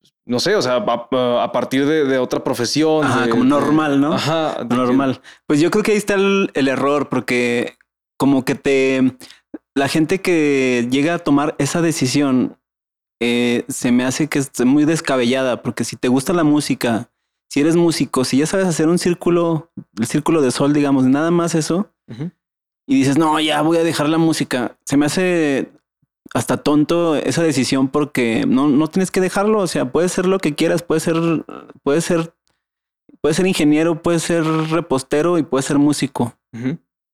pues, No sé, o sea, a, a partir de, de otra profesión. Ajá, de- como normal, ¿no? Ajá, Normal. Pues yo creo que ahí está el, el error, porque como que te. La gente que llega a tomar esa decisión eh, se me hace que es muy descabellada, porque si te gusta la música, si eres músico, si ya sabes hacer un círculo, el círculo de sol, digamos, nada más eso. Y dices, no, ya voy a dejar la música, se me hace hasta tonto esa decisión porque no, no tienes que dejarlo, o sea, puedes ser lo que quieras, puedes ser, puedes ser, puedes ser ingeniero, puedes ser repostero y puedes ser músico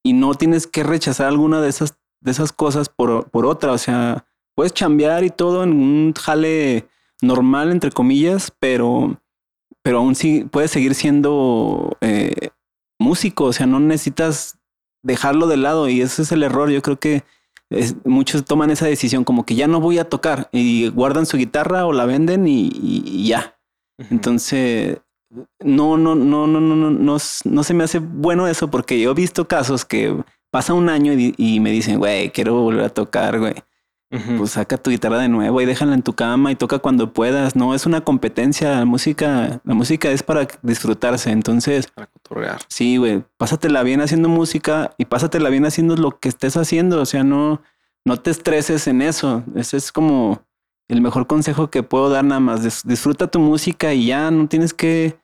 y no tienes que rechazar alguna de esas, de esas cosas por, por otra. O sea, puedes chambear y todo en un jale normal, entre comillas, pero, pero aún sí puedes seguir siendo eh, músico. O sea, no necesitas dejarlo de lado y ese es el error. Yo creo que es- muchos toman esa decisión como que ya no voy a tocar y guardan su guitarra o la venden y, y- y ya. Entonces, no, no, no, no, no, no, no, no se me hace bueno eso porque yo he visto casos que pasa un año y, y me dicen, güey, quiero volver a tocar, güey. Pues saca tu guitarra de nuevo y déjala en tu cama y toca cuando puedas. No es una competencia. La música, la música es para disfrutarse. Entonces, para cotorrear. sí, güey, pásatela bien haciendo música y pásatela bien haciendo lo que estés haciendo. O sea, no, no te estreses en eso. Ese es como el mejor consejo que puedo dar nada más. Dis- disfruta tu música y ya no tienes que,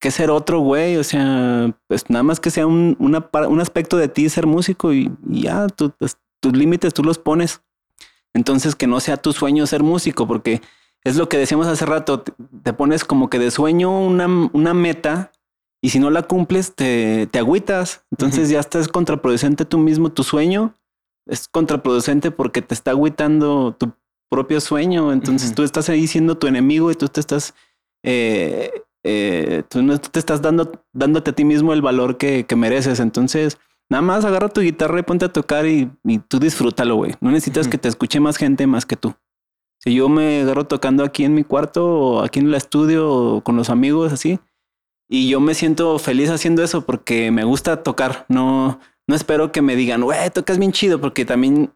que ser otro güey. O sea, pues nada más que sea un, una un aspecto de ti ser músico y, y ya tú- pues, tus límites tú los pones. Entonces que no sea tu sueño ser músico, porque es lo que decíamos hace rato, te, pones como que de sueño una, una meta y si no la cumples te, te agüitas. Entonces ya estás contraproducente tú mismo, tu sueño es contraproducente porque te está agüitando tu propio sueño. Entonces tú estás ahí siendo tu enemigo y tú te estás... eh, eh, tú no te estás dando, dándote a ti mismo el valor que, que mereces. Entonces, nada más agarra tu guitarra y ponte a tocar y, y tú disfrútalo, güey. No necesitas que te escuche más gente más que tú. Si yo me agarro tocando aquí en mi cuarto o aquí en el estudio o con los amigos así, y yo me siento feliz haciendo eso porque me gusta tocar. No, no espero que me digan, güey, tocas bien chido, porque también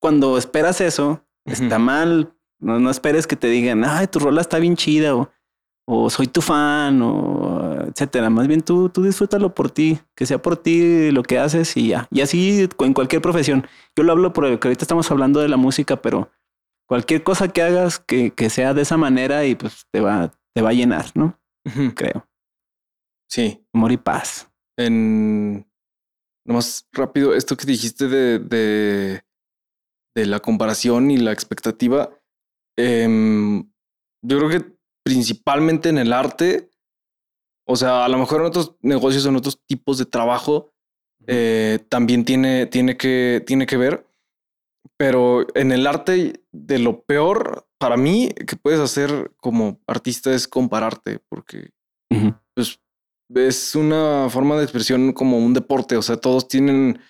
cuando esperas eso, está mal. No, no esperes que te digan, ay, tu rola está bien chida o, o soy tu fan o etcétera. Más bien tú, tú disfrútalo por ti, que sea por ti lo que haces y ya. Y así en cualquier profesión. Yo lo hablo porque ahorita estamos hablando de la música, pero cualquier cosa que hagas que, que sea de esa manera y pues te va, te va a llenar, ¿no? Creo. Sí. Amor y paz. En nomás rápido, esto que dijiste de, de, de la comparación y la expectativa. em, yo creo que principalmente en el arte, o sea, a lo mejor en otros negocios, en otros tipos de trabajo, eh, también tiene, tiene, que, tiene que ver. Pero en el arte, de lo peor para mí que puedes hacer como artista es compararte, porque pues es una forma de expresión como un deporte. O sea, todos tienen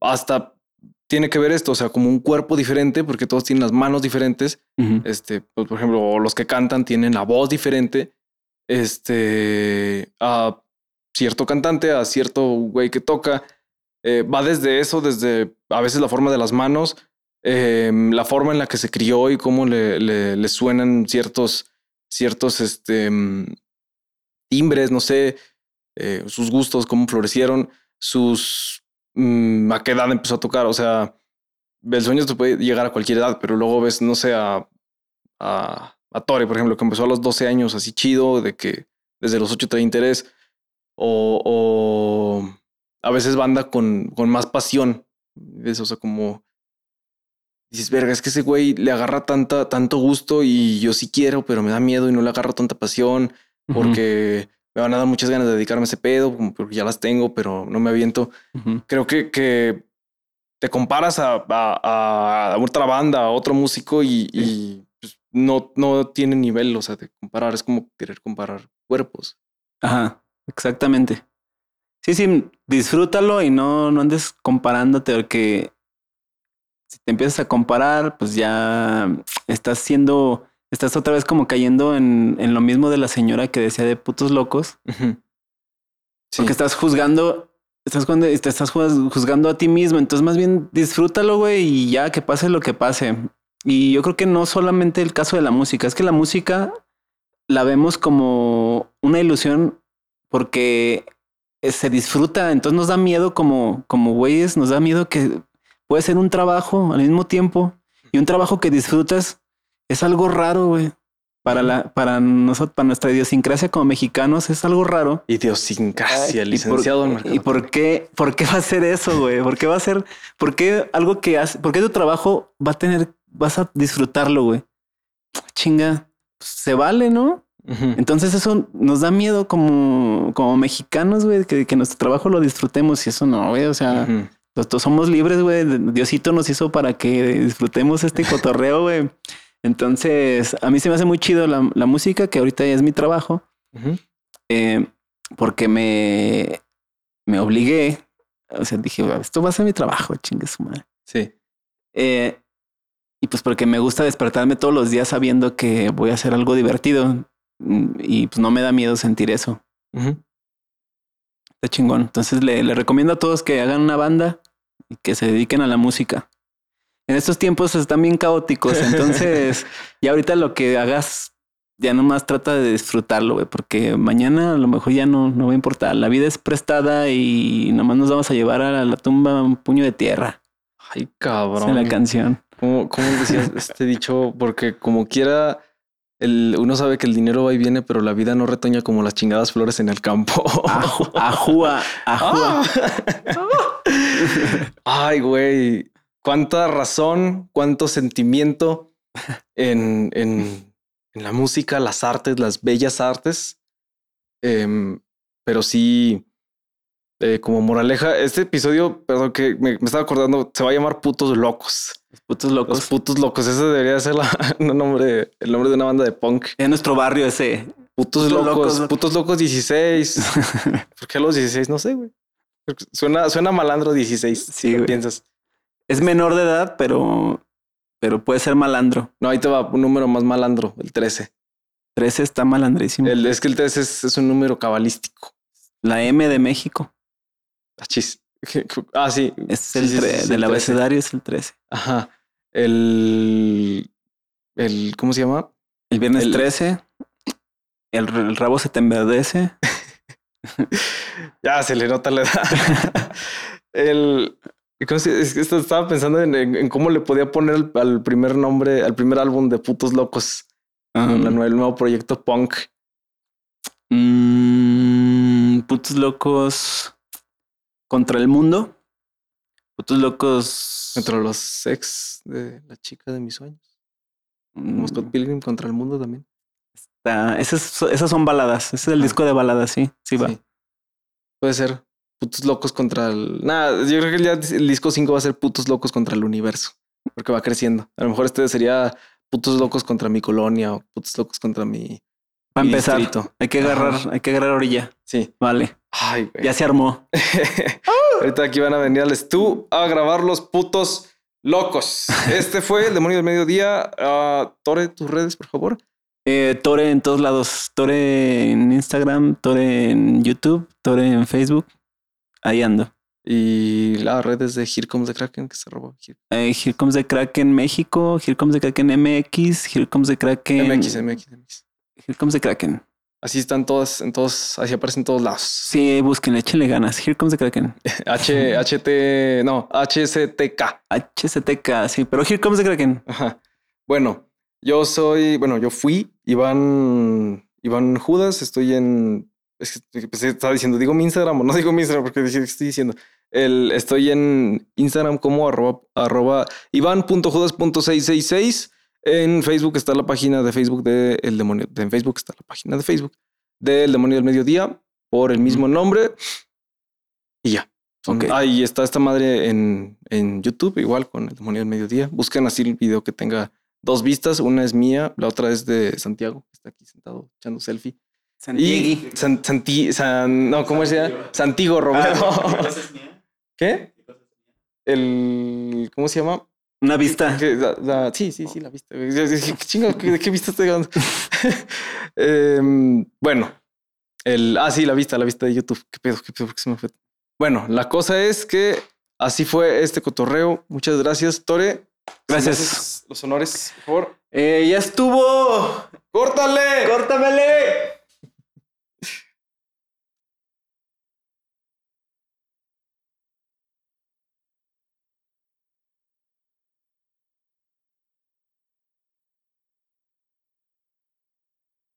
hasta tiene que ver esto, o sea, como un cuerpo diferente, porque todos tienen las manos diferentes. Este, pues, por ejemplo, los que cantan tienen la voz diferente. Este, a cierto cantante, a cierto güey que toca. Eh, va desde eso, desde a veces la forma de las manos, eh, la forma en la que se crió y cómo le, le, le suenan ciertos, ciertos este, mm, timbres, no sé, eh, sus gustos, cómo florecieron, sus mm, a qué edad empezó a tocar. O sea, el sueño te puede llegar a cualquier edad, pero luego ves, no sé, a, a, a Tore, por ejemplo, que empezó a los 12 años así chido, de que desde los 8 trae interés, o, o a veces banda con, con más pasión. ¿ves? O sea, como dices, verga, es que ese güey le agarra tanta, tanto gusto y yo sí quiero, pero me da miedo y no le agarro tanta pasión porque me van a dar muchas ganas de dedicarme a ese pedo, porque ya las tengo, pero no me aviento. Creo que, que te comparas a, a, a otra banda, a otro músico y, y, pues, no, no tiene nivel, o sea, de comparar, es como querer comparar cuerpos. Ajá, exactamente. Sí, sí, disfrútalo y no, no andes comparándote porque si te empiezas a comparar, pues ya estás siendo, estás otra vez como cayendo en, en lo mismo de la señora que decía de putos locos. Sí. porque estás juzgando, estás juzgando, te estás juz- juzgando a ti mismo, entonces más bien disfrútalo, güey, y ya que pase lo que pase. Y yo creo que no solamente el caso de la música, es que la música la vemos como una ilusión porque eh, se disfruta, entonces nos da miedo como, como güeyes, nos da miedo que puede ser un trabajo al mismo tiempo y un trabajo que disfrutas es algo raro, güey. Para la, para nosotros, para nuestra idiosincrasia como mexicanos es algo raro. Idiosincrasia, Ay, ¿y licenciado por, ¿Y por qué, por qué va a ser eso, güey? ¿Por qué va a ser, por qué algo que hace, por qué tu trabajo va a tener, vas a disfrutarlo, güey? Chinga, pues, se vale, ¿no? Entonces eso nos da miedo como, como mexicanos, güey, que, que nuestro trabajo lo disfrutemos y eso no, güey. O sea, Ujú. nosotros somos libres, güey. Diosito nos hizo para que disfrutemos este cotorreo, güey. Entonces, a mí se me hace muy chido la, la música, que ahorita ya es mi trabajo, eh, porque me, me obligué. O sea, dije, "Güey, esto va a ser mi trabajo, chingue su madre. Sí. Eh, y pues porque me gusta despertarme todos los días sabiendo que voy a hacer algo divertido. Mm, Y pues no me da miedo sentir eso. Ujú. Está chingón. Entonces le, le recomiendo a todos que hagan una banda y que se dediquen a la música. En estos tiempos están bien caóticos. Entonces, ya ahorita lo que hagas, ya nomás trata de disfrutarlo, güey, porque mañana a lo mejor ya no, no va a importar. La vida es prestada y nomás nos vamos a llevar a la tumba un puño de tierra. Ay, cabrón. es la canción. ¿Cómo, cómo decías este dicho? Porque como quiera, el, uno sabe que el dinero va y viene, pero la vida no retoña como las chingadas flores en el campo. Ajúa, ajúa. Ay, güey. Cuánta razón, cuánto sentimiento en, en, en la música, las artes, las bellas artes. Em, pero sí, eh, como moraleja, este episodio, perdón que me, me estaba acordando, se va a llamar Putos Locos. Los putos locos. Los Putos Locos, ese debería ser la, un nombre, el nombre de una banda de punk. En nuestro barrio ese. Putos, Putos locos, locos. putos locos 16. ¿Por qué los 16? No sé, güey. Suena, suena malandro 16. Sí, si güey. piensas. Es menor de edad, pero, pero puede ser malandro. No, ahí te va un número más malandro, el 13. 13 está malandrísimo. El, es que el 13 es, es un número cabalístico. La M de México. Achis. Ah, sí. Es el sí, sí, tre- sí, del el 13. abecedario, es el 13. Ajá. El. El. ¿Cómo se llama? El viernes El- 13. El, el rabo se te enverdece. Ya se le nota la edad. el. ¿Cómo se- es que estaba pensando en, cómo le podía poner al, primer nombre, al primer álbum de Putos Locos. La el nuevo proyecto punk. mm, putos locos contra el mundo. Putos locos. Entre los sex de la chica de mis sueños. Mm, Scott Pilgrim contra el mundo también. está- esas, esas son baladas. Ese es el Ah. disco de baladas, sí. Sí, va. Sí. Puede ser. Putos locos contra el. Nada, yo creo que ya el disco 5 va a ser Putos locos contra el universo. Porque va creciendo. A lo mejor este sería Putos locos contra mi colonia o Putos locos contra mi. Para mi empezar, distrito. hay que agarrar, Ajá. hay que agarrar orilla. Sí. Vale. Ay, güey. Ya se armó. Ahorita aquí van a venir al tú a grabar los putos locos. Este fue el demonio del mediodía. Ah, Tore, tus redes, por favor. Eh, Tore en todos lados. Tore en Instagram, Tore en YouTube, Tore en Facebook. Ahí ando. Y las redes de Here Comes the Kraken, que se robó. Here- Eh, Here Comes the Kraken México, Here Comes the Kraken MX, Here Comes the Kraken. MX, MX, MX. Here Comes the Kraken. Así están todas, en todos, así aparecen en todos lados. Sí, búsquenle, échenle ganas. Here Comes the Kraken. H, HT, no, HCTK. HCTK, sí, pero Here Comes the Kraken. Ajá. Bueno, yo soy, bueno, yo fui Iván, Iván Judas, estoy en, es que pues, estaba diciendo, digo mi Instagram o no digo mi Instagram porque dije, ¿qué estoy diciendo? El, estoy en Instagram como arroba, arroba iván.judas.666. En Facebook está la página de Facebook de El Demonio. de- En Facebook está la página de Facebook del Demonio del Mediodía por el mismo nombre. Y ya. Ahí está esta madre en, en YouTube, igual con El Demonio del Mediodía. Busquen así el video que tenga dos vistas. Una es mía, la otra es de Santiago, que está aquí sentado echando selfie. Y San, Santi, San- no, ¿cómo se llama? Santiago Romero. Ah, ¿qué cosa es mía? ¿Qué? El, ¿cómo se llama? Una vista. La- la- sí, sí, sí, la vista. ¿qué chingo? ¿De qué vista estoy hablando? Em, bueno, el, ah, sí, la vista, la vista de YouTube. ¿Qué pedo? ¿Qué pedo? ¿Por qué se me fue? Bueno, la cosa es que así fue este cotorreo. Muchas gracias, Tore. Gracias. Los honores, por favor. Eh, ya estuvo. ¡Córtale! Córtamele.